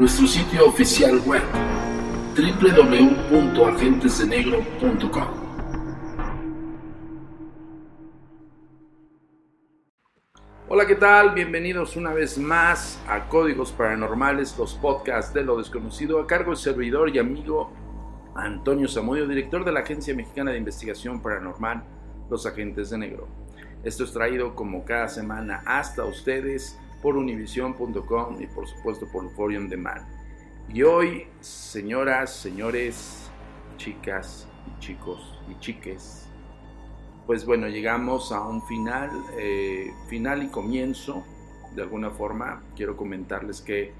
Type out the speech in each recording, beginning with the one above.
Nuestro sitio oficial web, www.agentesdenegro.com. Hola, ¿qué tal? Bienvenidos una vez más a Códigos Paranormales, los podcasts de lo desconocido, a cargo del servidor y amigo Antonio Zamudio, director de la Agencia Mexicana de Investigación Paranormal, Los Agentes de Negro. Esto es traído como cada semana hasta ustedes por univision.com y por supuesto por Forum de Man. Y hoy, señoras, señores, chicas y chicos y chiques, pues bueno, llegamos a un final, eh, final y comienzo. De alguna forma, quiero comentarles que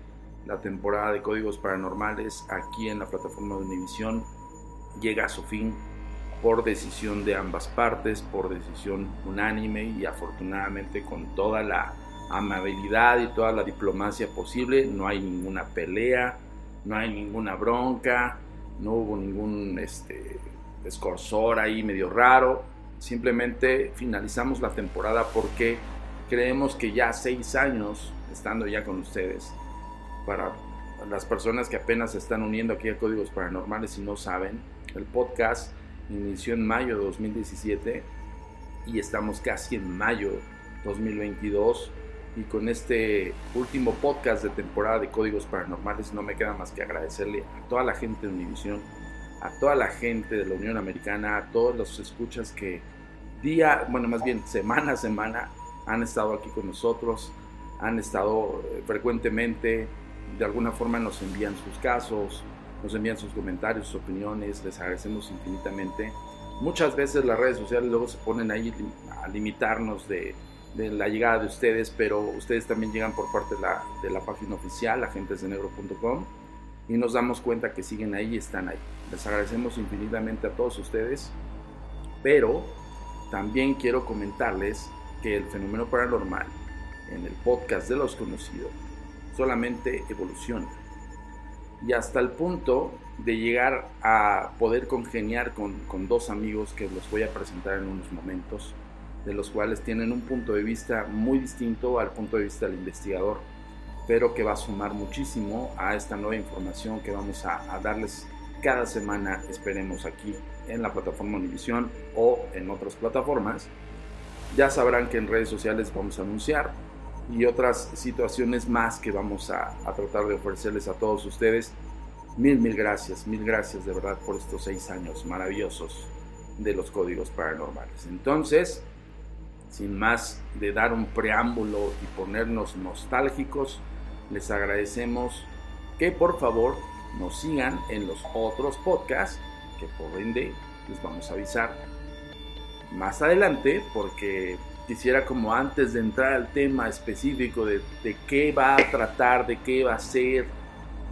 la temporada de Códigos Paranormales aquí en la plataforma de Univision llega a su fin por decisión de ambas partes, por decisión unánime y afortunadamente con toda la amabilidad y toda la diplomacia posible. No hay ninguna pelea, no hay ninguna bronca, no hubo ningún este, escorsor ahí medio raro simplemente finalizamos la temporada porque creemos que ya seis años estando ya con ustedes, para las personas que apenas se están uniendo aquí a Códigos Paranormales y no saben, el podcast inició en mayo de 2017 y estamos casi en mayo 2022 y con este último podcast de temporada de Códigos Paranormales no me queda más que agradecerle a toda la gente de Univision a toda la gente de la Unión Americana, a todos los escuchas que día, bueno, más bien semana a semana han estado aquí con nosotros, han estado eh, frecuentemente, de alguna forma nos envían sus casos, nos envían sus comentarios, sus opiniones, les agradecemos infinitamente. Muchas veces las redes sociales luego se ponen ahí a limitarnos de, de la llegada de ustedes, pero ustedes también llegan por parte de la, de la página oficial, agentesdenegro.com, y nos damos cuenta que siguen ahí y están ahí. Les agradecemos infinitamente a todos ustedes, pero también quiero comentarles que el fenómeno paranormal en el podcast de los conocidos solamente evoluciona. Y hasta el punto de llegar a poder congeniar con, con, dos amigos que los voy a presentar en unos momentos, de los cuales tienen un punto de vista muy distinto al punto de vista del investigador, pero que va a sumar muchísimo a esta nueva información que vamos a, darles cada semana, esperemos aquí en la plataforma Univision o en otras plataformas. Ya sabrán que en redes sociales vamos a anunciar y otras situaciones más que vamos a, a, tratar de ofrecerles a todos ustedes. Mil, mil gracias, mil gracias de verdad por estos seis años maravillosos de los códigos paranormales. Entonces, sin más de dar un preámbulo y ponernos nostálgicos, les agradecemos que por favor nos sigan en los otros podcasts que por ende les vamos a avisar más adelante porque quisiera como antes de entrar al tema específico de, de qué va a tratar, de qué va a ser,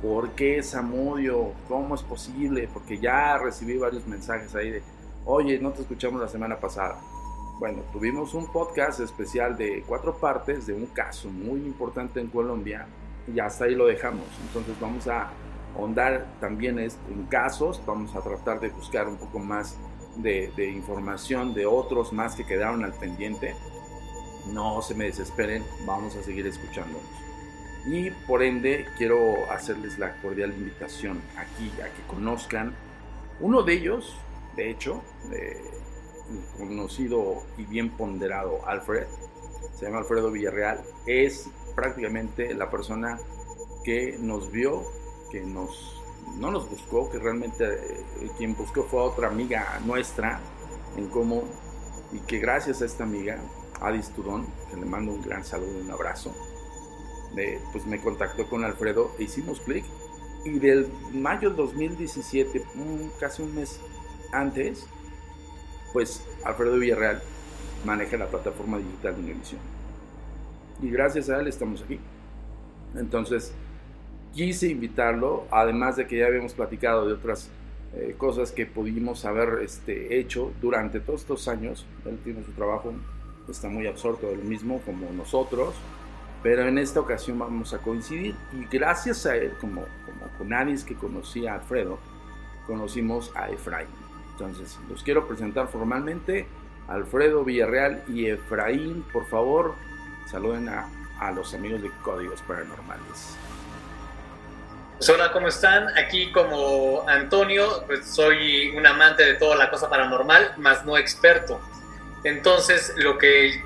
por qué Samudio, cómo es posible, porque ya recibí varios mensajes ahí de, oye, no te escuchamos la semana pasada. Bueno, tuvimos un podcast especial de cuatro partes de un caso muy importante en Colombia y hasta ahí lo dejamos. Entonces vamos a ahondar también en casos, vamos a tratar de buscar un poco más de, información de otros más que quedaron al pendiente. No se me desesperen, vamos a seguir escuchándonos. Y por ende quiero hacerles la cordial invitación aquí a que conozcan uno de ellos, de hecho, conocido y bien ponderado Alfred, se llama Alfredo Villarreal, es prácticamente la persona que nos vio, que nos no nos buscó, que realmente eh, quien buscó fue otra amiga nuestra en común y que gracias a esta amiga, Adis Turón, que le mando un gran saludo y un abrazo, pues me contactó con Alfredo e hicimos clic. Y del mayo 2017, casi un mes antes, pues Alfredo Villarreal maneja la plataforma digital de Univision. Y gracias a él estamos aquí. Entonces, quise invitarlo, además de que ya habíamos platicado de otras eh, cosas que pudimos haber este, hecho durante todos estos años. Él tiene su trabajo, está muy absorto del mismo como nosotros, pero en esta ocasión vamos a coincidir y gracias a él, como, como con nadie que conocía a Alfredo, conocimos a Efraín. Entonces, los quiero presentar formalmente. Alfredo Villarreal y Efraín, por favor, saluden a, a los amigos de Códigos Paranormales. Hola, ¿cómo están? Aquí como Antonio, pues soy un amante de toda la cosa paranormal, más no experto. Entonces, lo que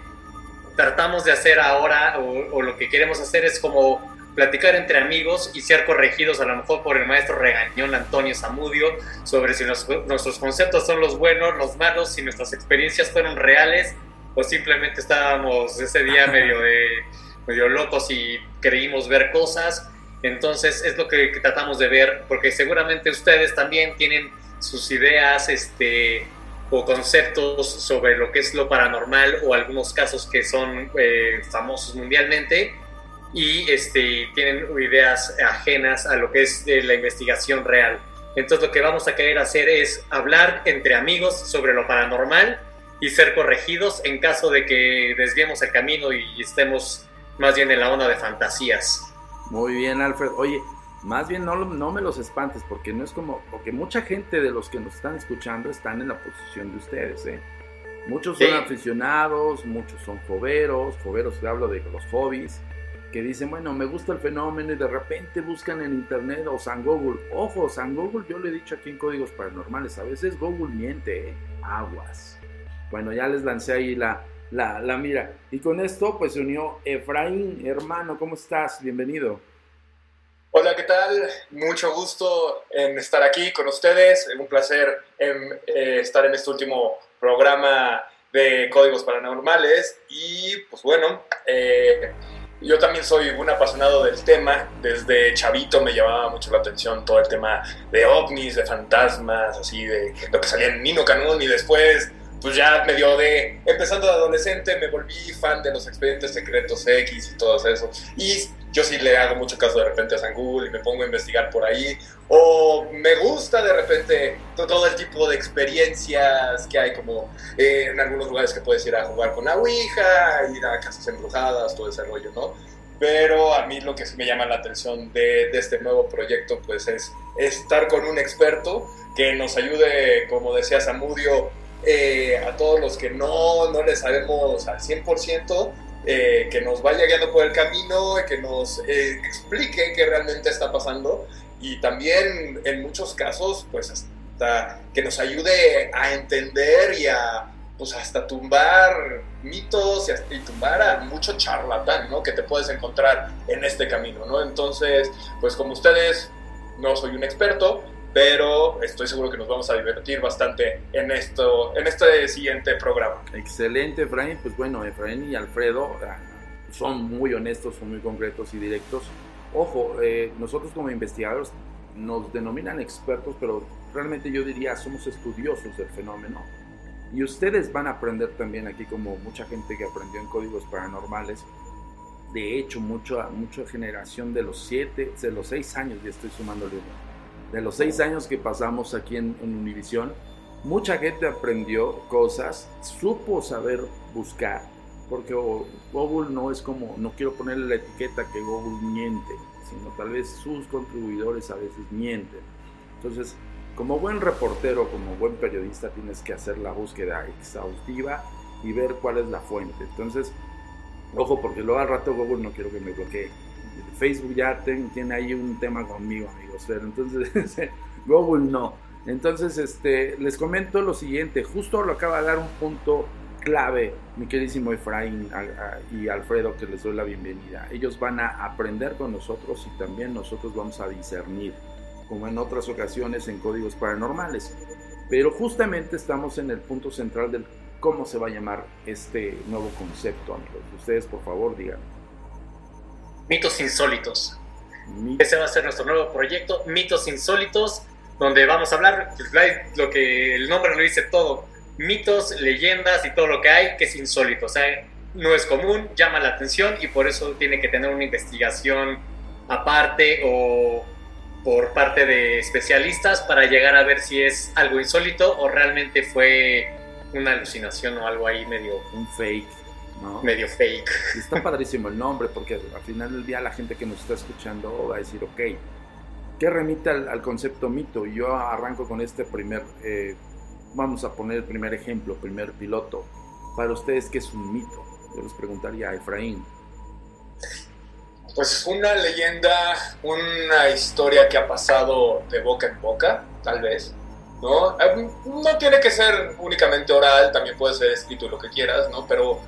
tratamos de hacer ahora, o, lo que queremos hacer es como platicar entre amigos y ser corregidos a lo mejor por el maestro regañón Antonio Zamudio sobre si nuestros conceptos son los buenos, los malos, si nuestras experiencias fueron reales o simplemente estábamos ese día medio, de, medio locos y creímos ver cosas. Entonces es lo que, tratamos de ver, porque seguramente ustedes también tienen sus ideas este, o conceptos sobre lo que es lo paranormal o algunos casos que son eh, famosos mundialmente y este, tienen ideas ajenas a lo que es la investigación real. Entonces lo que vamos a querer hacer es hablar entre amigos sobre lo paranormal y ser corregidos en caso de que desviemos el camino y estemos más bien en la onda de fantasías. Muy bien, Alfred. Oye, más bien no, no me los espantes, porque no es como, porque mucha gente de los que nos están escuchando están en la posición de ustedes, ¿eh? Muchos son aficionados, muchos son joveros, joveros hablo de los hobbies, que dicen, bueno, me gusta el fenómeno y de repente buscan en internet o San Google. Ojo, San Google, yo lo he dicho aquí en Códigos Paranormales, a veces Google miente, ¿eh? aguas. Bueno, ya les lancé ahí la, la, la mira. Y con esto pues se unió Efraín, hermano, ¿cómo estás? Bienvenido. Hola, ¿qué tal? Mucho gusto en estar aquí con ustedes. Un placer en, eh, estar en este último programa de Códigos Paranormales. Y pues bueno, eh, yo también soy un apasionado del tema. Desde chavito me llamaba mucho la atención todo el tema de ovnis, de fantasmas, así de lo que salía en Nino Canún y después pues ya medio de, empezando de adolescente, me volví fan de los expedientes secretos X y todo eso. Y yo sí le hago mucho caso de repente a San Google y me pongo a investigar por ahí. O me gusta de repente todo el tipo de experiencias que hay, como eh, en algunos lugares que puedes ir a jugar con la Ouija, ir a casas embrujadas, todo ese rollo, ¿no? Pero a mí lo que sí me llama la atención de, de este nuevo proyecto, pues es estar con un experto que nos ayude, como decía Samudio, eh, a todos los que no, no le sabemos al 100%, eh, que nos vaya guiando por el camino, que nos eh, explique qué realmente está pasando y también en muchos casos, pues hasta que nos ayude a entender y a pues hasta tumbar mitos y, tumbar a mucho charlatán, ¿no? Que te puedes encontrar en este camino, ¿no? Entonces, pues como ustedes, no soy un experto, pero estoy seguro que nos vamos a divertir bastante en, esto, en este siguiente programa. Excelente, Efraín. Pues bueno, Efraín y Alfredo son muy honestos, son muy concretos y directos. Ojo, eh, nosotros como investigadores nos denominan expertos, pero realmente yo diría somos estudiosos del fenómeno. Y ustedes van a aprender también aquí, como mucha gente que aprendió en códigos paranormales. De hecho, mucha, mucha generación de los siete, de los seis años, ya estoy sumando uno, de los seis años que pasamos aquí en, en Univisión, mucha gente aprendió cosas, supo saber buscar, porque Google no es como, no quiero ponerle la etiqueta que Google miente, sino tal vez sus contribuidores a veces mienten. Entonces, como buen reportero, como buen periodista, tienes que hacer la búsqueda exhaustiva y ver cuál es la fuente. Entonces, ojo, porque luego al rato Google no quiero que me bloquee. Facebook ya tiene ahí un tema conmigo, amigos, pero entonces Google no. Entonces, este, les comento lo siguiente, justo lo acaba de dar un punto clave, mi queridísimo Efraín y Alfredo, que les doy la bienvenida. Ellos van a aprender con nosotros y también nosotros vamos a discernir, como en otras ocasiones en códigos paranormales. Pero justamente estamos en el punto central del cómo se va a llamar este nuevo concepto, amigos. Ustedes, por favor, digan. Mitos insólitos. Ese va a ser nuestro nuevo proyecto, Mitos Insólitos donde vamos a hablar, pues, lo que el nombre lo dice todo, mitos, leyendas y todo lo que hay que es insólito, o sea, no es común, llama la atención y por eso tiene que tener una investigación aparte o por parte de especialistas para llegar a ver si es algo insólito o realmente fue una alucinación o algo ahí medio... Un fake. ¿No? Medio fake. está padrísimo el nombre porque al final del día la gente que nos está escuchando va a decir, ok, ¿Qué remite al, concepto mito? Y yo arranco con este primer, eh, vamos a poner el primer ejemplo, primer piloto. Para ustedes, ¿qué es un mito? Yo les preguntaría a Efraín. Pues una leyenda, una historia que ha pasado de boca en boca, tal vez. ¿no? Eh, no tiene que ser únicamente oral, también puede ser escrito lo que quieras, ¿no? Pero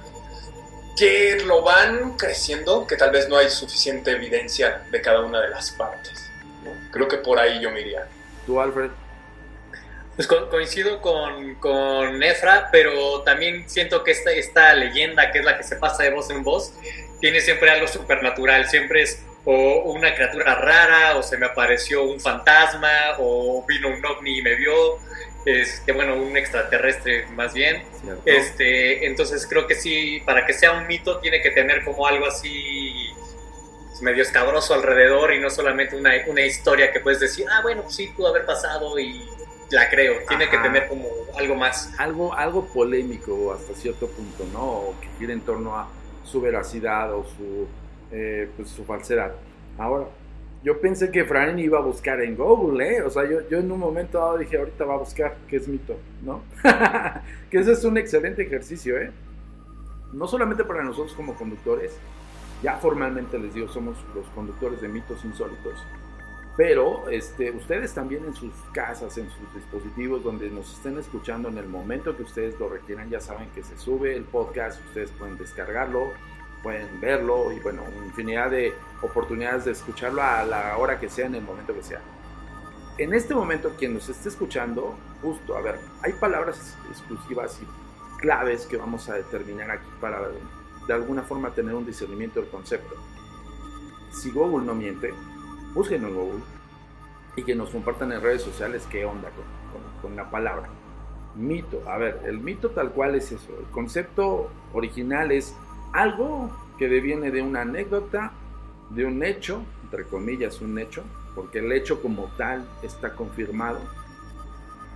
que lo van creciendo, que tal vez no hay suficiente evidencia de cada una de las partes. Creo que por ahí yo me iría. ¿Tú, Alfred? Pues coincido con, con Efra, pero también siento que esta, esta leyenda, que es la que se pasa de voz en voz, tiene siempre algo supernatural. Siempre es o una criatura rara, o se me apareció un fantasma, o vino un ovni y me vio. Este, bueno, un extraterrestre más bien. Este, entonces creo que sí, para que sea un mito tiene que tener como algo así medio escabroso alrededor y no solamente una, una historia que puedes decir, ah, bueno, pues sí, pudo haber pasado y la creo. Tiene que tener como algo más. Algo, algo polémico hasta cierto punto, ¿no? O que gira en torno a su veracidad o su, eh, pues, su falsedad. Ahora, yo pensé que Fran iba a buscar en Google, ¿eh? O sea, yo, yo en un momento dado dije, ahorita va a buscar qué es mito, ¿no? que ese es un excelente ejercicio, ¿eh? No solamente para nosotros como conductores, ya formalmente les digo, somos los conductores de mitos insólitos. Pero este, ustedes también en sus casas, en sus dispositivos, donde nos estén escuchando en el momento que ustedes lo requieran, ya saben que se sube el podcast, ustedes pueden descargarlo, pueden verlo y bueno, infinidad de oportunidades de escucharlo a la hora que sea, en el momento que sea. En este momento, quien nos esté escuchando, justo, a ver, hay palabras exclusivas y claves que vamos a determinar aquí para de alguna forma tener un discernimiento del concepto. Si Google no miente, búsquenlo en Google y que nos compartan en redes sociales qué onda con, la palabra. Mito. A ver, el mito tal cual es eso. El concepto original es algo que deviene de una anécdota, de un hecho, entre comillas un hecho, porque el hecho como tal está confirmado,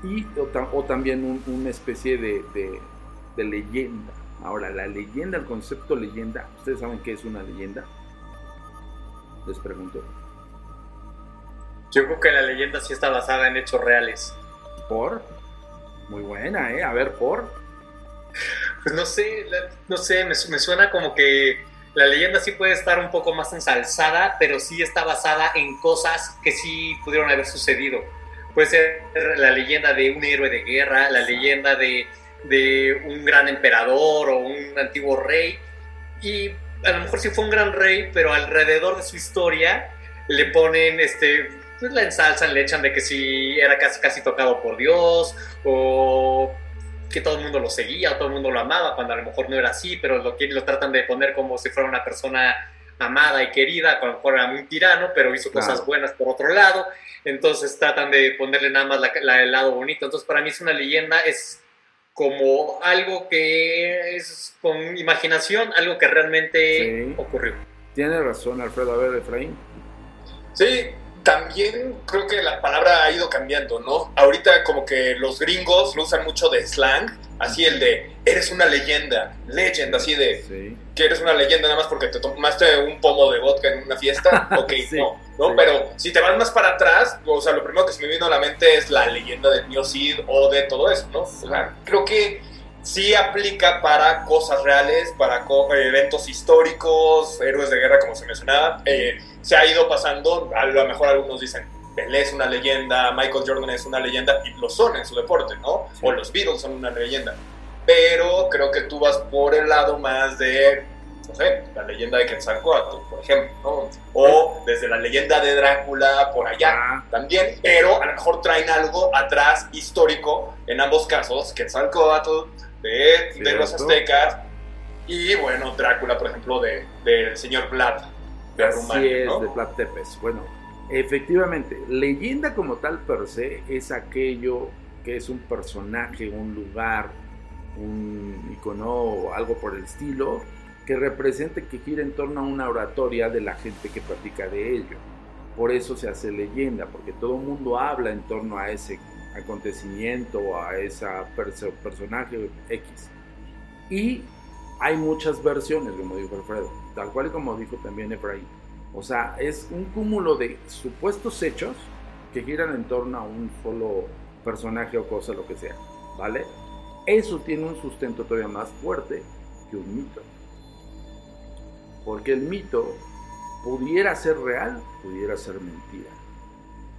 y, o, también una especie de, de leyenda. Ahora, la leyenda, el concepto leyenda, ¿ustedes saben qué es una leyenda? Les pregunto. Yo creo que la leyenda sí está basada en hechos reales. ¿Por? Muy buena, ¿eh? A ver, ¿por? Pues no sé, no sé, me, me suena como que la leyenda sí puede estar un poco más ensalzada, pero sí está basada en cosas que sí pudieron haber sucedido. Puede ser la leyenda de un héroe de guerra, la leyenda de de un gran emperador o un antiguo rey. Y a lo mejor sí fue un gran rey, pero alrededor de su historia le ponen, este, pues la ensalzan, le echan de que si era casi, casi tocado por Dios o que todo el mundo lo seguía o todo el mundo lo amaba, cuando a lo mejor no era así, pero lo, lo tratan de poner como si fuera una persona amada y querida, a lo mejor era muy tirano, pero hizo cosas Claro. buenas por otro lado, entonces tratan de ponerle nada más la- la- el lado bonito, entonces para mí es una leyenda, es como algo que es con imaginación, algo que realmente Sí. ocurrió. Tiene razón, Alfredo. A ver, Efraín. Sí, también creo que la palabra ha ido cambiando, ¿no? Ahorita como que los gringos lo usan mucho de slang, así el de eres una leyenda, legend, así de Sí. que eres una leyenda nada más porque te tomaste un pomo de vodka en una fiesta, ok, Sí, no, ¿no? sí. Pero si te vas más para atrás, o sea, lo primero que se me vino a la mente es la leyenda del Neo Cid o de todo eso, ¿no? O sea, creo que sí aplica para cosas reales, para co- eh, eventos históricos, héroes de guerra, como se mencionaba. Eh, se ha ido pasando, a lo mejor algunos dicen, Pelé es una leyenda, Michael Jordan es una leyenda, y lo son en su deporte, ¿no? O los Beatles son una leyenda. Pero creo que tú vas por el lado más de, no sé, la leyenda de Quetzalcóatl, por ejemplo, ¿no? O desde la leyenda de Drácula, por allá Ah, también, pero a lo mejor traen algo atrás histórico en ambos casos, Quetzalcóatl de, de los aztecas y bueno, Drácula, por ejemplo, de, del señor Vlad de Así Rumania, es, ¿no? de Plat Tepes. Bueno, efectivamente, leyenda como tal per se es aquello que es un personaje, un lugar, un icono o algo por el estilo, que represente que gira en torno a una oratoria de la gente que platica de ello. Por eso se hace leyenda, porque todo el mundo habla en torno a ese acontecimiento a ese personaje X. Y hay muchas versiones, como dijo Alfredo, tal cual como dijo también Efraín. O sea, es un cúmulo de supuestos hechos que giran en torno a un solo personaje o cosa, lo que sea, ¿vale? Eso tiene un sustento todavía más fuerte que un mito. Porque el mito pudiera ser real, pudiera ser mentira.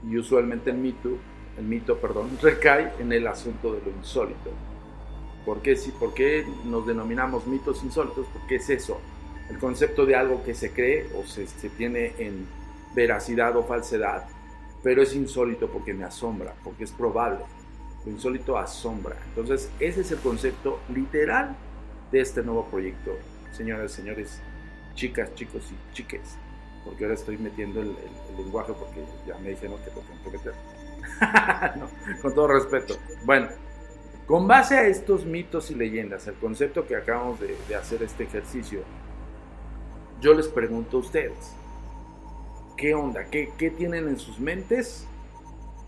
Y usualmente el mito, el mito, perdón, recae en el asunto de lo insólito. ¿Por qué, si- por qué nos denominamos mitos insólitos? Porque es eso, el concepto de algo que se cree o se, se tiene en veracidad o falsedad, pero es insólito porque me asombra, porque es probable. Lo insólito asombra. Entonces, ese es el concepto literal de este nuevo proyecto, señoras señores, chicas, chicos y chiques, porque ahora estoy metiendo el, el- el lenguaje porque ya me dijeron que tengo que meter. Con todo respeto. Bueno, con base a estos mitos y leyendas, el concepto que acabamos de, hacer este ejercicio, yo les pregunto a ustedes, ¿qué onda? ¿Qué, tienen en sus mentes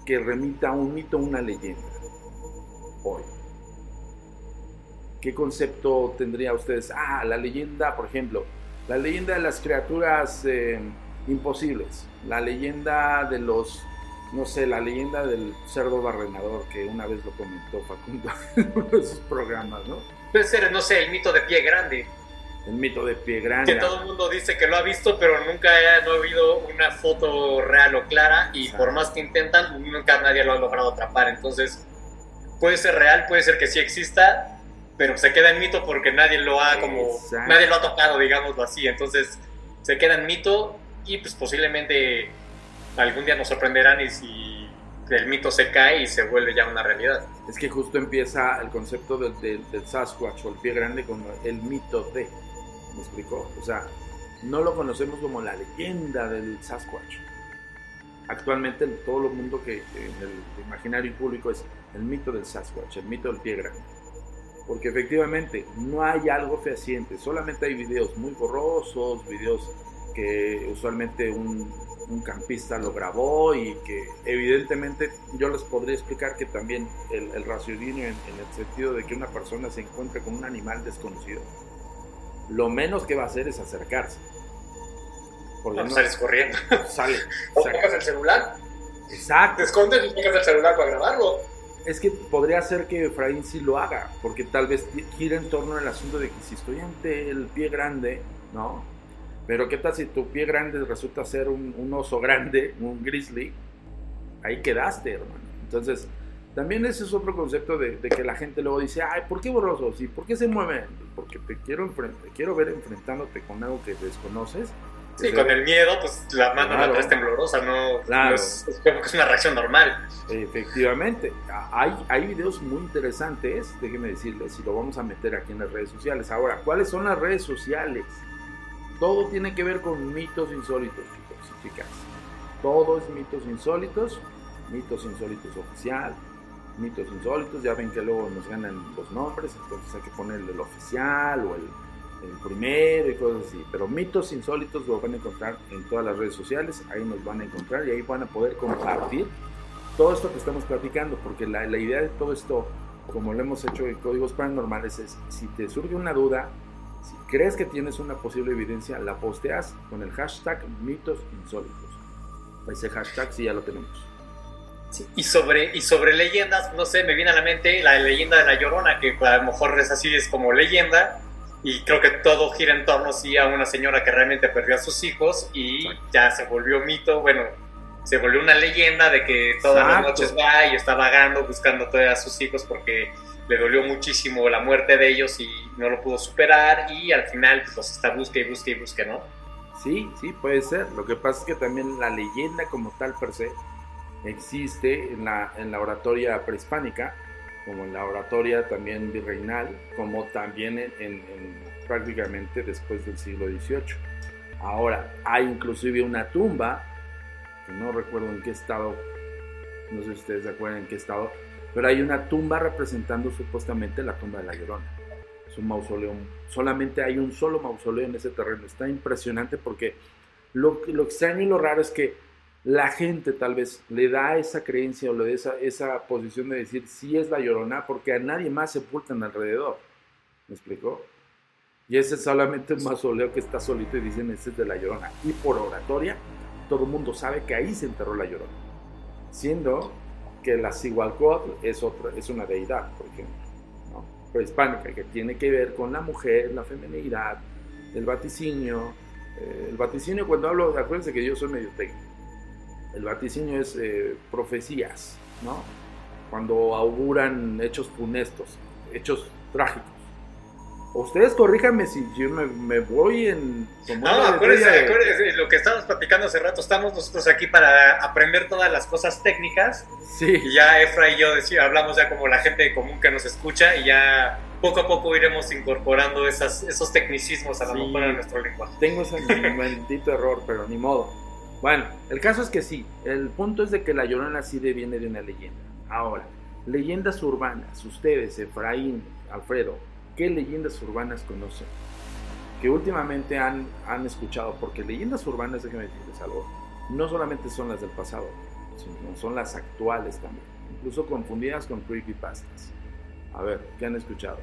que remita a un mito una leyenda hoy? ¿Qué concepto tendría ustedes? Ah, la leyenda, por ejemplo, la leyenda de las criaturas eh, imposibles, la leyenda de los, no sé, la leyenda del cerdo barrenador, que una vez lo comentó Facundo en uno de sus programas, ¿no? Puede ser, no sé, el mito de pie grande, El mito de pie grande. que todo el mundo dice que lo ha visto, pero nunca ha, no ha habido una foto real o clara, y Exacto. por más que intentan, nunca nadie lo ha logrado atrapar. Entonces, puede ser real, puede ser que sí exista, pero se queda en mito porque nadie lo ha como Exacto. nadie lo ha tocado, digámoslo así. Entonces, se queda en mito y pues posiblemente algún día nos sorprenderán y si el mito se cae y se vuelve ya una realidad. Es que justo empieza el concepto del, Sasquatch o el pie grande con el mito de. ¿Me explicó? O sea, no lo conocemos como la leyenda del Sasquatch. Actualmente todo el mundo que en el imaginario público es el mito del Sasquatch, el mito del pie grande. Porque efectivamente no hay algo fehaciente, solamente hay videos muy borrosos, videos que usualmente un, un campista lo grabó y que evidentemente yo les podría explicar que también el, el raciocinio en, en el sentido de que una persona se encuentre con un animal desconocido, lo menos que va a hacer es acercarse. Porque no- salir corriendo. sale. O sacas el celular, te Exacto. escondes y sacas el celular para grabarlo. Es que podría ser que Efraín sí lo haga, porque tal vez gira en torno al asunto de que si estoy ante el pie grande, ¿no? Pero qué tal si tu pie grande resulta ser un, un oso grande, un grizzly, ahí quedaste, hermano. Entonces, también ese es otro concepto de, de que la gente luego dice, ay, ¿por qué borrosos? ¿Y por qué se mueven? Porque te quiero, te quiero ver enfrentándote con algo que desconoces. Sí, con el miedo, pues la mano Claro. la traes temblorosa, no, Claro. no es, es como que es una reacción normal. Efectivamente, hay, hay videos muy interesantes, déjenme decirles, y lo vamos a meter aquí en las redes sociales. Ahora, ¿cuáles son las redes sociales Todo tiene que ver con mitos insólitos, chicos y chicas. Todo es mitos insólitos, mitos insólitos oficial, mitos insólitos. Ya ven que luego nos ganan los nombres, entonces hay que ponerle el oficial o el, primero y cosas así. Pero mitos insólitos lo van a encontrar en todas las redes sociales, ahí nos van a encontrar y ahí van a poder compartir todo esto que estamos platicando, porque la, la idea de todo esto, como lo hemos hecho en códigos paranormales, es si te surge una duda, si crees que tienes una posible evidencia, la posteas con el hashtag mitos insólitos. Ese hashtag sí ya lo tenemos. Sí, y, sobre, y sobre leyendas, no sé, me viene a la mente la leyenda de la Llorona, que a lo mejor es así, es como leyenda, y creo que todo gira en torno sí, a una señora que realmente perdió a sus hijos y ya se volvió mito, bueno, se volvió una leyenda de que todas las Exacto. noches va y está vagando buscando a sus hijos porque le dolió muchísimo la muerte de ellos y no lo pudo superar y al final pues los está busque y busque y busque, ¿no? Sí, sí, puede ser. Lo que pasa es que también la leyenda como tal per se existe en la, en la oratoria prehispánica, como en la oratoria también virreinal, como también en, en- en prácticamente después del siglo XVIII. Ahora, hay inclusive una tumba, no recuerdo en qué estado, no sé si ustedes se acuerdan en qué estado, pero hay una tumba representando supuestamente la tumba de la Llorona. Es un mausoleo, solamente hay un solo mausoleo en ese terreno. Está impresionante porque lo, lo extraño y lo raro es que la gente tal vez le da esa creencia o le da esa, esa posición de decir sí es la Llorona porque a nadie más sepultan alrededor. ¿Me explicó? Y ese es solamente un mausoleo que está solito y dicen ese es de la Llorona. Y por oratoria, todo el mundo sabe que ahí se enterró la Llorona. Siendo que la Cihualcoatl es, otra, es una deidad, por ejemplo, ¿no? prehispánica, que tiene que ver con la mujer, la feminidad, el vaticinio. Eh, el vaticinio, cuando hablo, acuérdense que yo soy medio técnico. El vaticinio es eh, profecías, ¿no? Cuando auguran hechos funestos, hechos trágicos. Ustedes corríjanme si yo me, me voy en... No, acuérdense, botella de- acuérdense, lo que estábamos platicando hace rato, estamos nosotros aquí para aprender todas las cosas técnicas Sí. y ya Efra y yo decía, hablamos ya como la gente común que nos escucha y ya poco a poco iremos incorporando esas, esos tecnicismos a lo Sí. mejor a nuestro lenguaje. Tengo ese maldito error, pero ni modo. Bueno, el caso es que sí. El punto es de que la Llorona sí viene de una leyenda. Ahora, leyendas urbanas. Ustedes, Efraín, Alfredo, ¿qué leyendas urbanas conocen? Que últimamente han, han escuchado, porque leyendas urbanas, déjenme decirles algo, no solamente son las del pasado, sino son las actuales también, incluso confundidas con creepypastas. A ver, ¿qué han escuchado?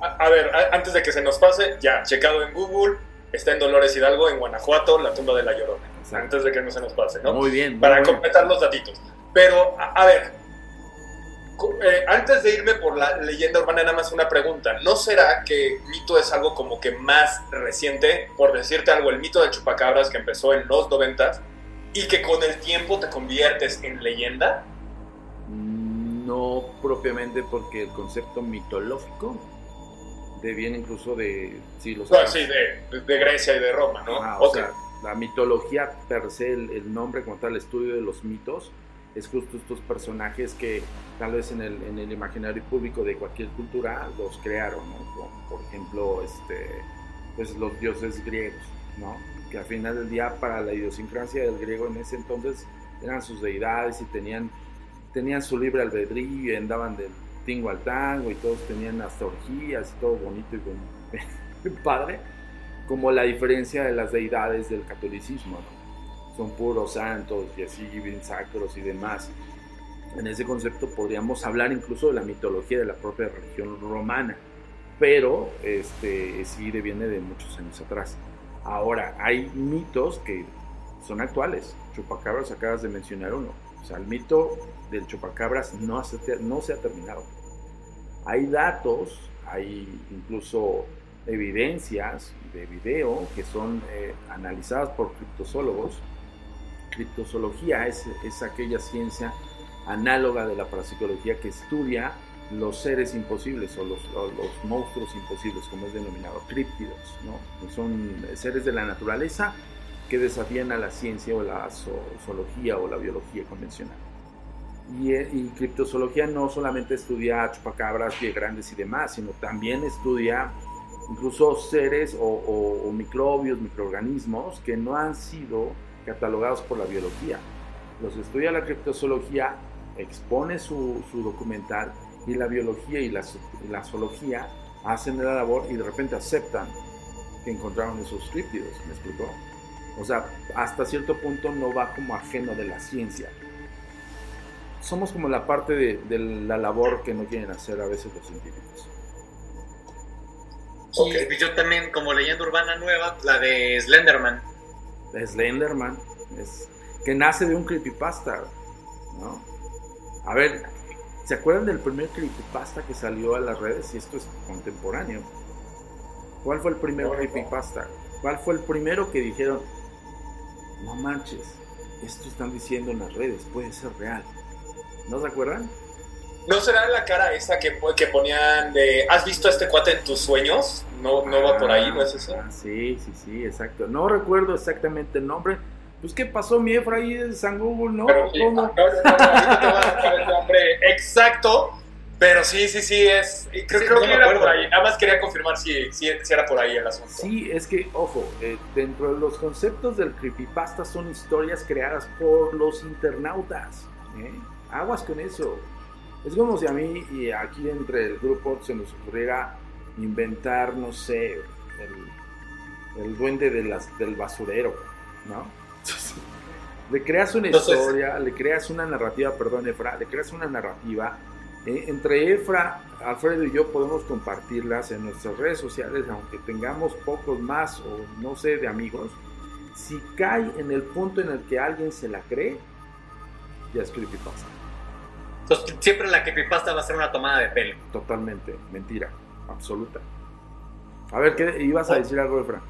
A, a ver, a- antes de que se nos pase, ya, checado en Google, está en Dolores Hidalgo, en Guanajuato, la tumba de la Llorona. Exacto. Antes de que no se nos pase, ¿no? Muy bien. muy Para bien. completar los datitos. Pero, a, a ver, eh, antes de irme por la leyenda urbana, nada más una pregunta. ¿No será que mito es algo como que más reciente? Por decirte algo, el mito de chupacabras que empezó en los noventas y que con el tiempo te conviertes en leyenda. No propiamente porque el concepto mitológico deviene incluso de No, sí, de, de Grecia y de Roma, ¿no? O Ok. sea, la mitología per se, el, el nombre como tal, el estudio de los mitos, es justo estos personajes que tal vez en el, en el imaginario público de cualquier cultura los crearon, ¿no? Por ejemplo, este, pues los dioses griegos, ¿no? Que al final del día para la idiosincrasia del griego en ese entonces eran sus deidades y tenían, tenían su libre albedrío y andaban del tingo al tango y todos tenían hasta orgías y todo bonito y padre como la diferencia de las deidades del catolicismo. Son puros santos y así, bien sacros y demás. En ese concepto podríamos hablar incluso de la mitología de la propia religión romana, pero este, sí viene de muchos años atrás. Ahora, hay mitos que son actuales. Chupacabras acabas de mencionar uno. O sea, el mito del chupacabras no se, no se ha terminado. Hay datos, hay incluso evidencias de video que son eh, analizadas por criptozoólogos. Criptozoología es, es aquella ciencia análoga de la parapsicología que estudia los seres imposibles o los, o los monstruos imposibles, como es denominado, críptidos, ¿no? Que son seres de la naturaleza que desafían a la ciencia o la zo- zoología o la biología convencional. Y, eh, y criptozoología no solamente estudia chupacabras, pie grandes y demás, sino también estudia incluso seres o, o- o microbios, microorganismos que no han sido catalogados por la biología. Los estudia la criptozoología, expone su, su documental y la biología y la, la zoología hacen la labor y de repente aceptan que encontraron esos críptidos, ¿me explicó? O sea, hasta cierto punto no va como ajeno de la ciencia. Somos como la parte de, de la labor que no quieren hacer a veces los científicos. Y yo también, como leyenda urbana nueva, pues, la de Slenderman. Slenderman, es, que nace de un creepypasta, ¿no? A ver, ¿se acuerdan del primer creepypasta que salió a las redes? Y esto es contemporáneo. ¿Cuál fue el primer No, creepypasta? ¿Cuál fue el primero que dijeron, no manches, esto están diciendo en las redes, puede ser real? ¿No se acuerdan? ¿No será la cara esa que, que ponían de ¿Has visto a este cuate en tus sueños? No, no va por ahí, ¿no es eso? Ah, sí, sí, sí, exacto. No recuerdo exactamente el nombre. Pues, ¿qué pasó, mi Efra ahí de San Google, no? Pero exacto, pero sí, sí, sí, es. Creo, Sí, creo no que era por ahí. Nada más quería confirmar si, si, si era por ahí el asunto. Sí, es que, ojo, eh, dentro de los conceptos del creepypasta son historias creadas por los internautas. ¿eh? Aguas con eso. Es como si a mí y aquí entre el grupo se nos ocurriera inventar, no sé, el, el duende de las, del basurero, ¿no? le creas una Entonces- historia, le creas una narrativa, perdón, Efra, le creas una narrativa. eh, entre Efra, Alfredo y yo podemos compartirlas en nuestras redes sociales, aunque tengamos pocos más o no sé, de amigos. Si cae en el punto en el que alguien se la cree, ya es creepypasta. Entonces, siempre la creepypasta va a ser una tomada de pelo. Totalmente, mentira, absoluta. A ver, ¿qué ibas a decir algo, Efra?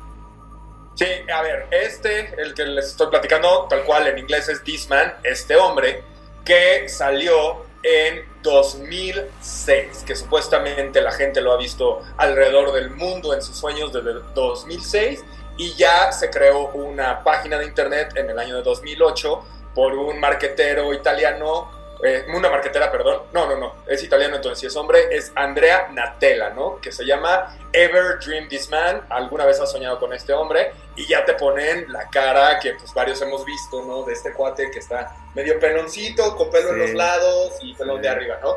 Sí, a ver, este, el que les estoy platicando, tal cual en inglés es This Man, este hombre, que salió en 2006, que supuestamente la gente lo ha visto alrededor del mundo en sus sueños desde el 2006, y ya se creó una página de internet en el año de 2008 por un marquetero italiano, eh, una marquetera, perdón, no, no, no, es italiano, entonces si es hombre, es Andrea Natella, ¿no? Que se llama Ever Dream This Man, alguna vez has soñado con este hombre, y ya te ponen la cara que pues varios hemos visto, ¿no? De este cuate que está medio peloncito, con pelo en los lados y pelón Sí. de arriba, ¿no?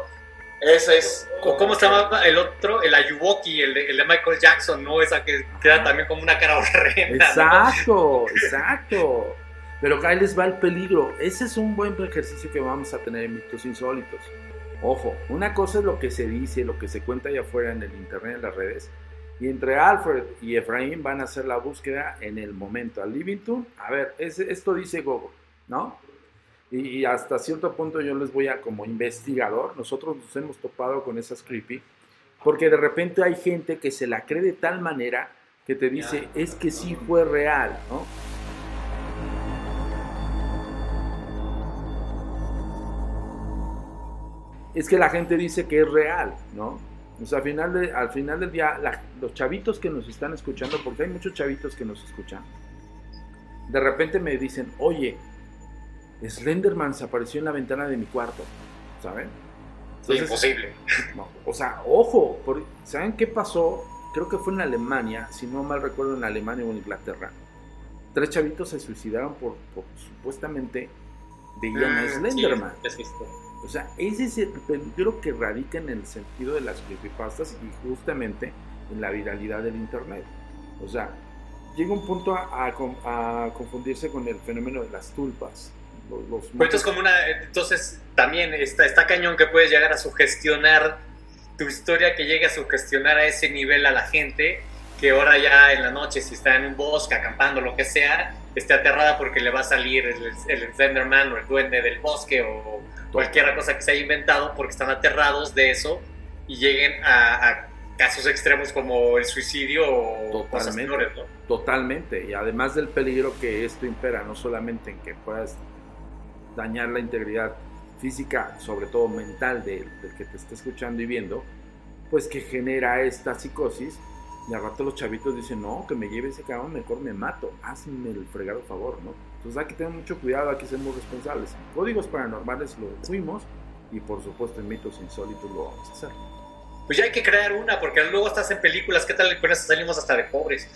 Ese es... ¿Cómo, cómo se llamaba el otro? El Ayuwoki, el de, el de Michael Jackson, ¿no? Esa que queda también como una cara horrenda. ¿no? Exacto, exacto. Pero acá les va el peligro. Ese es un buen ejercicio que vamos a tener en mitos insólitos. Ojo, una cosa es lo que se dice, lo que se cuenta allá afuera en el internet, en las redes. Y entre Alfred y Efraín van a hacer la búsqueda en el momento. Al Livington, a ver, esto dice Google, ¿no? Y, y hasta cierto punto yo les voy a, como investigador, nosotros nos hemos topado con esas creepy, porque de repente hay gente que se la cree de tal manera que te dice, es que sí fue real, ¿no? Es que la gente dice que es real, ¿no? O sea, al final, de- al final del día, la- los chavitos que nos están escuchando, porque hay muchos chavitos que nos escuchan, de repente me dicen, oye, Slenderman se apareció en la ventana de mi cuarto, ¿saben? Entonces, imposible. no, o sea, ojo, por- ¿saben qué pasó? Creo que fue en Alemania, si no mal recuerdo, en Alemania o en Inglaterra. Tres chavitos se suicidaron por, por supuestamente veían a Mm, Slenderman. sí. O sea, ese es el peligro que radica en el sentido de las creepypastas y justamente en la viralidad del internet. O sea, llega un punto a, a con- a confundirse con el fenómeno de las tulpas. Los, los Pero esto es como una. Entonces, también está, está cañón que puedes llegar a sugestionar tu historia, que llegue a sugestionar a ese nivel a la gente, que ahora ya en la noche, si está en un bosque, acampando, lo que sea, esté aterrada porque le va a salir el, el Slenderman o el duende del bosque o cualquier cosa que se haya inventado porque están aterrados de eso y lleguen a, a casos extremos como el suicidio o cosas Totalmente. peores, ¿no? Totalmente, y además del peligro que esto impera, no solamente en que puedas dañar la integridad física, sobre todo mental de- del que te está escuchando y viendo, pues que genera esta psicosis. Y al rato los chavitos dicen, no, que me lleve ese cabrón, mejor me mato, hazme el fregado favor, ¿no? Entonces hay que tener mucho cuidado, hay que ser muy responsables. Códigos paranormales lo fuimos y por supuesto en mitos insólitos lo vamos a hacer. Pues ya hay que crear una, porque luego estás en películas, ¿qué tal con eso salimos hasta de pobres?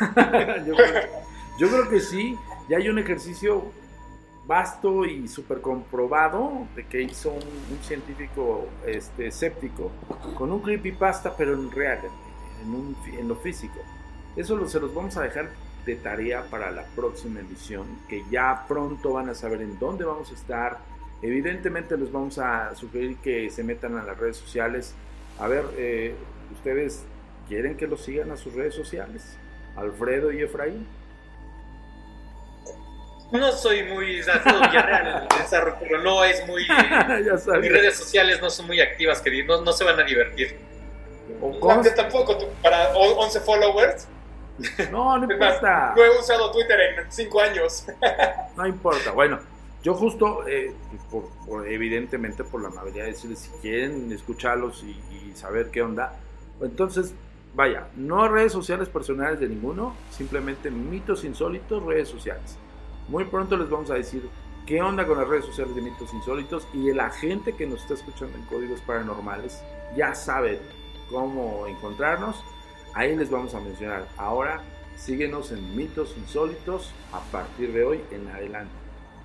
yo, creo, yo creo que sí, ya hay un ejercicio vasto y súper comprobado de que hizo un, científico este, escéptico con un creepypasta, pero en real, en, un, en lo físico. Eso lo, se los vamos a dejar de tarea para la próxima emisión, que ya pronto van a saber en dónde vamos a estar. Evidentemente les vamos a sugerir que se metan a las redes sociales. A ver, eh, ¿ustedes quieren que los sigan a sus redes sociales? Alfredo y Efraín. No soy muy. Villarreal, pero no es muy. mis redes sociales no son muy activas, que no, no se van a divertir. ¿O tampoco, para 11 followers. No, no importa. No he usado Twitter en 5 años. No importa. Bueno, yo justo, eh, por, evidentemente por la amabilidad de decirles si quieren escucharlos y, y saber qué onda, entonces vaya, no redes sociales personales de ninguno, simplemente mitos insólitos, redes sociales. Muy pronto les vamos a decir qué onda con las redes sociales de mitos insólitos y la gente que nos está escuchando en códigos paranormales ya sabe cómo encontrarnos. Ahí les vamos a mencionar. Ahora síguenos en mitos insólitos a partir de hoy en adelante.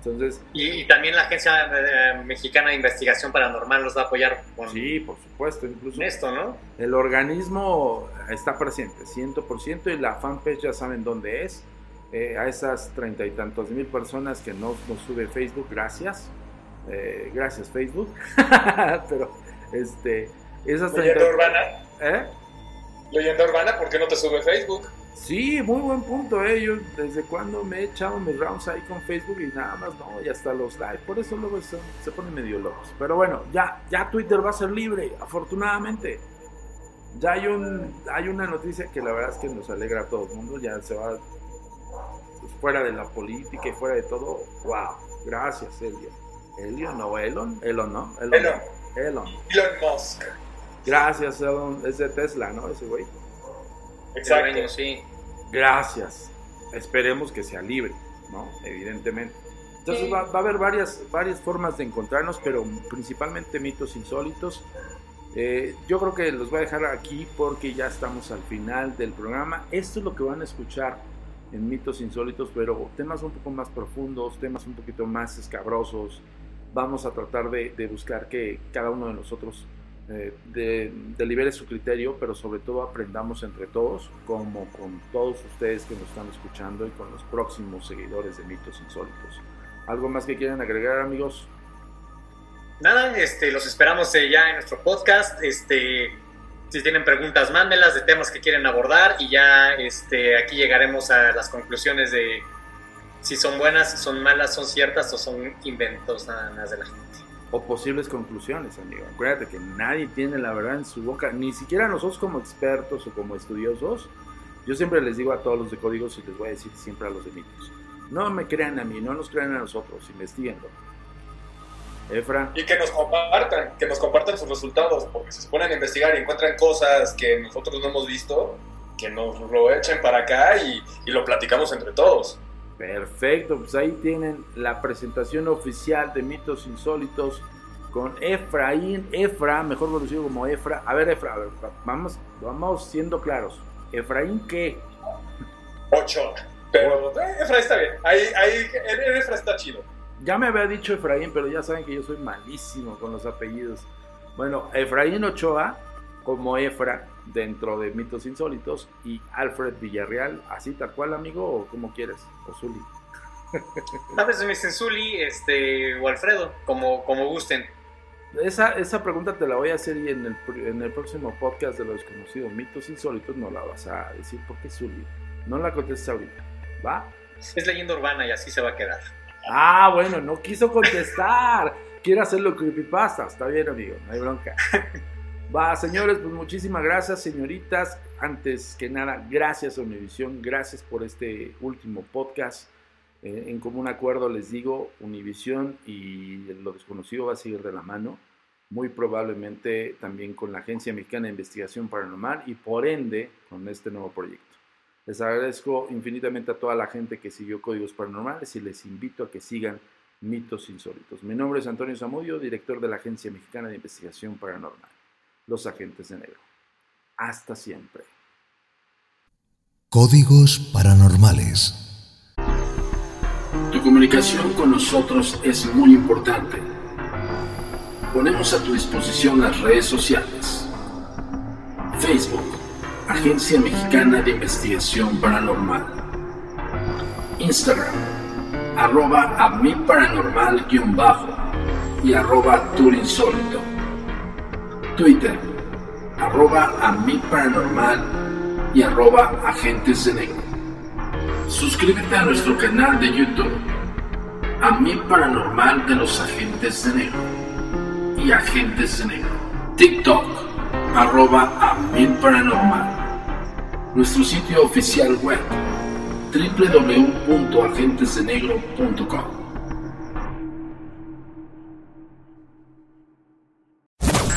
Entonces, y, también la Agencia eh, Mexicana de Investigación Paranormal los va a apoyar con sí, por supuesto, incluso esto, ¿no? El organismo está presente, 100%, y la fanpage ya saben dónde es. Eh, a esas treinta y tantos mil personas que no nos sube Facebook, gracias. Eh, gracias Facebook. Pero, este, Leyenda urbana. ¿Eh? Leyenda urbana, ¿por qué no te sube Facebook? Sí, muy buen punto, eh. Yo desde cuando me he echado mis rounds ahí con Facebook y nada más no, y hasta los live. Por eso luego se, se ponen medio locos. Pero bueno, ya, ya Twitter va a ser libre, afortunadamente. Ya hay un, hay una noticia que la verdad es que nos alegra a todo el mundo. Ya se va fuera de la política y fuera de todo, wow, gracias Elio. Elio, no, Elon, Elon, ¿no? Elon. Elon. Elon, Musk. Gracias, Elon, es de Tesla, ¿no? Ese güey. Exacto, sí. Gracias. Esperemos que sea libre, ¿no? Evidentemente. Entonces va, a haber varias, varias formas de encontrarnos, pero principalmente mitos insólitos. Eh, yo creo que los voy a dejar aquí porque ya estamos al final del programa. Esto es lo que van a escuchar en mitos insólitos, pero temas un poco más profundos, temas un poquito más escabrosos. Vamos a tratar de, buscar que cada uno de nosotros eh, delibere su criterio, pero sobre todo aprendamos entre todos, como con todos ustedes que nos están escuchando y con los próximos seguidores de mitos insólitos. ¿Algo más que quieran agregar, amigos? Nada, este, los esperamos eh, ya en nuestro podcast. Este, si tienen preguntas, mándenlas de temas que quieren abordar y ya este, aquí llegaremos a las conclusiones de si son buenas, si son malas, son ciertas o son inventos nada más de la gente. O posibles conclusiones, amigo. Acuérdate que nadie tiene la verdad en su boca, ni siquiera nosotros como expertos o como estudiosos. Yo siempre les digo a todos los de códigos y les voy a decir siempre a los de mitos. No me crean a mí, no nos crean a nosotros, investiguenlo Efra. Y que nos compartan, que nos compartan sus resultados, porque si se ponen a investigar y encuentran cosas que nosotros no hemos visto, que nos lo echen para acá y, lo platicamos entre todos. Perfecto, pues ahí tienen la presentación oficial de mitos insólitos con Efraín, Efra, mejor conocido como Efra. A ver, Efra, vamos, vamos siendo claros. ¿Efraín qué? Ocho. Pero eh, Efra está bien. Ahí, ahí, Efra está chido. Ya me había dicho Efraín, pero ya saben que yo soy malísimo con los apellidos. Bueno, Efraín Ochoa, como Efra, dentro de Mitos Insólitos, y Alfred Villarreal, así tal cual, amigo, o como quieres, o Zuli. A veces me dicen Zuli este, o Alfredo, como, como gusten. Esa, esa pregunta te la voy a hacer y en el, en el próximo podcast de los desconocidos Mitos Insólitos no la vas a decir porque Zuli. No la contestes ahorita, ¿va? Es leyenda urbana y así se va a quedar. Ah, bueno, no quiso contestar. Quiere hacerlo creepypasta. Está bien, amigo, no hay bronca. Va, señores, pues muchísimas gracias, señoritas. Antes que nada, gracias Univisión, gracias por este último podcast. Eh, en común acuerdo les digo, Univisión y lo desconocido va a seguir de la mano, muy probablemente también con la Agencia Mexicana de Investigación Paranormal y por ende con este nuevo proyecto. Les agradezco infinitamente a toda la gente que siguió Códigos Paranormales y les invito a que sigan Mitos Insólitos. Mi nombre es Antonio Zamudio, director de la Agencia Mexicana de Investigación Paranormal. Los agentes de negro. Hasta siempre. Códigos paranormales. Tu comunicación con nosotros es muy importante. Ponemos a tu disposición las redes sociales. Facebook, Agencia Mexicana de Investigación Paranormal. Instagram, arroba a mi paranormal guion bajo y arroba turinsólito. Twitter, arroba a paranormal y arroba agentes de negro. Suscríbete a nuestro canal de YouTube, a mi paranormal de los agentes de negro y agentes de negro. TikTok, arroba a mi paranormal. Nuestro sitio oficial web, www.agentesdenegro.com.